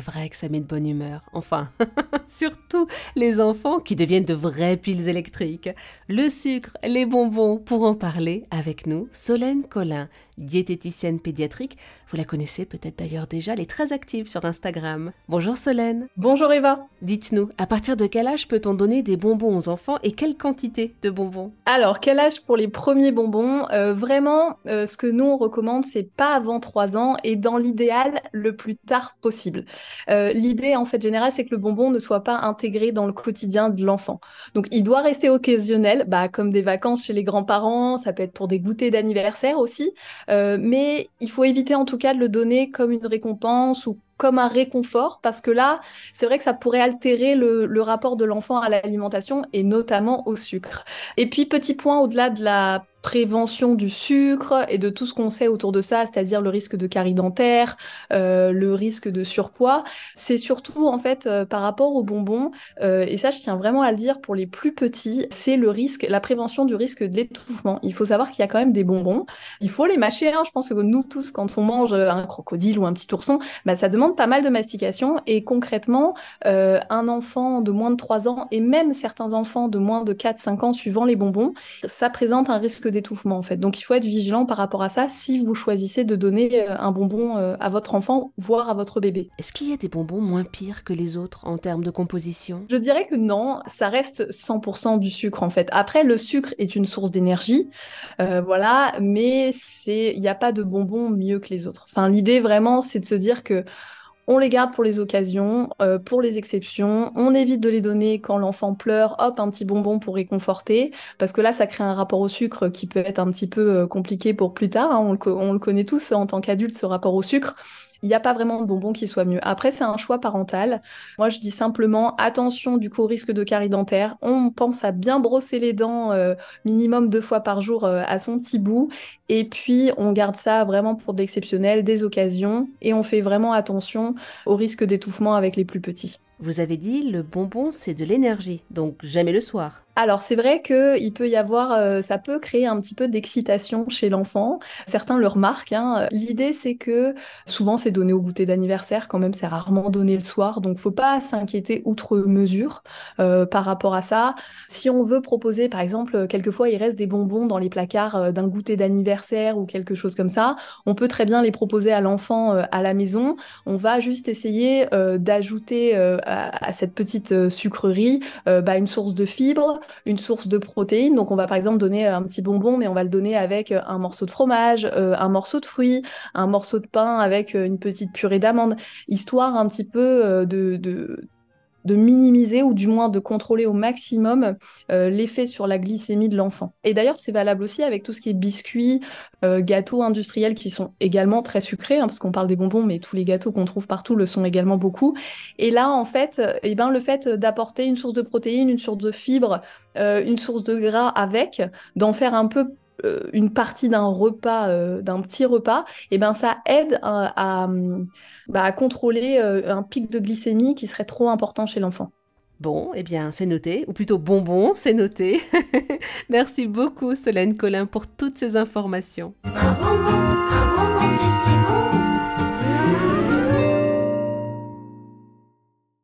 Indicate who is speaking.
Speaker 1: vrai que ça met de bonne humeur. Enfin, surtout les enfants qui deviennent de vraies piles électriques. Le sucre, les bonbons, pour en parler avec nous, Solène Collin, diététicienne pédiatrique. Vous la connaissez peut-être d'ailleurs déjà, elle est très active sur Instagram. Bonjour Solène.
Speaker 2: Bonjour Eva.
Speaker 1: Dites-nous, à partir de quel âge peut-on donner des bonbons aux enfants et quelle quantité de bonbons?
Speaker 2: Alors, quel âge pour les premiers bonbons? Euh, Vraiment, euh, ce que nous on recommande, c'est pas avant 3 ans et dans l'idéal, le plus tard possible. Euh, l'idée en fait générale, c'est que le bonbon ne soit pas intégré dans le quotidien de l'enfant. Donc, il doit rester occasionnel, bah, comme des vacances chez les grands-parents, ça peut être pour des goûters d'anniversaire aussi. Euh, mais il faut éviter en tout cas de le donner comme une récompense ou comme un réconfort, parce que là, c'est vrai que ça pourrait altérer le, rapport de l'enfant à l'alimentation et notamment au sucre. Et puis, petit point au-delà de la prévention du sucre et de tout ce qu'on sait autour de ça, c'est-à-dire le risque de carie dentaire, euh, le risque de surpoids. C'est surtout en fait euh, par rapport aux bonbons, euh, et ça je tiens vraiment à le dire pour les plus petits, c'est le risque, la prévention du risque de l'étouffement. Il faut savoir qu'il y a quand même des bonbons, il faut les mâcher. Hein. Je pense que nous tous, quand on mange un crocodile ou un petit ourson, bah, ça demande pas mal de mastication. Et concrètement, euh, un enfant de moins de 3 ans et même certains enfants de moins de 4-5 ans suivant les bonbons, ça présente un risque d'étouffement en fait. Donc il faut être vigilant par rapport à ça si vous choisissez de donner euh, un bonbon euh, à votre enfant, voire à votre bébé.
Speaker 1: Est-ce qu'il y a des bonbons moins pires que les autres en termes de composition?
Speaker 2: Je dirais que non, ça reste 100% du sucre en fait. Après, le sucre est une source d'énergie, euh, voilà, mais c'est, il n'y a pas de bonbons mieux que les autres. Enfin, l'idée vraiment, c'est de se dire que on les garde pour les occasions, euh, pour les exceptions. On évite de les donner quand l'enfant pleure, hop, un petit bonbon pour réconforter, parce que là, ça crée un rapport au sucre qui peut être un petit peu euh, compliqué pour plus tard. Hein. On, le, on, le, connaît tous en tant qu'adulte, ce rapport au sucre il n'y a pas vraiment de bonbons qui soient mieux. Après, c'est un choix parental. Moi, je dis simplement attention du coup au risque de carie dentaire. On pense à bien brosser les dents euh, minimum deux fois par jour euh, à son petit bout. Et puis, on garde ça vraiment pour de l'exceptionnel, des occasions. Et on fait vraiment attention au risque d'étouffement avec les plus petits.
Speaker 1: Vous avez dit le bonbon c'est de l'énergie, donc jamais le soir.
Speaker 2: Alors c'est vrai que il peut y avoir, euh, ça peut créer un petit peu d'excitation chez l'enfant. Certains le remarquent. Hein. L'idée c'est que souvent c'est donné au goûter d'anniversaire, quand même c'est rarement donné le soir, donc faut pas s'inquiéter outre mesure euh, par rapport à ça. Si on veut proposer, par exemple, quelquefois il reste des bonbons dans les placards euh, d'un goûter d'anniversaire ou quelque chose comme ça, on peut très bien les proposer à l'enfant euh, à la maison. On va juste essayer euh, d'ajouter à, à, cette petite sucrerie bah, une source de fibres une source de protéines. Donc on va par exemple donner un petit bonbon, mais on va le donner avec un morceau de fromage, euh, un morceau de fruits, un morceau de pain avec une petite purée d'amandes, histoire un petit peu euh, de de minimiser ou du moins de contrôler au maximum euh, l'effet sur la glycémie de l'enfant. Et d'ailleurs, c'est valable aussi avec tout ce qui est biscuits, euh, gâteaux industriels qui sont également très sucrés, hein, parce qu'on parle des bonbons, mais tous les gâteaux qu'on trouve partout le sont également beaucoup. Et là, en fait, eh ben, le fait d'apporter une source de protéines, une source de fibres, euh, une source de gras avec, d'en faire un peu euh, une partie d'un repas, euh, d'un petit repas, et eh ben ça aide à, à, bah, à contrôler euh, un pic de glycémie qui serait trop important chez l'enfant.
Speaker 1: Bon, eh bien, c'est noté, ou plutôt bonbon, c'est noté. Merci beaucoup, Solène Collin, pour toutes ces informations. Un bonbon,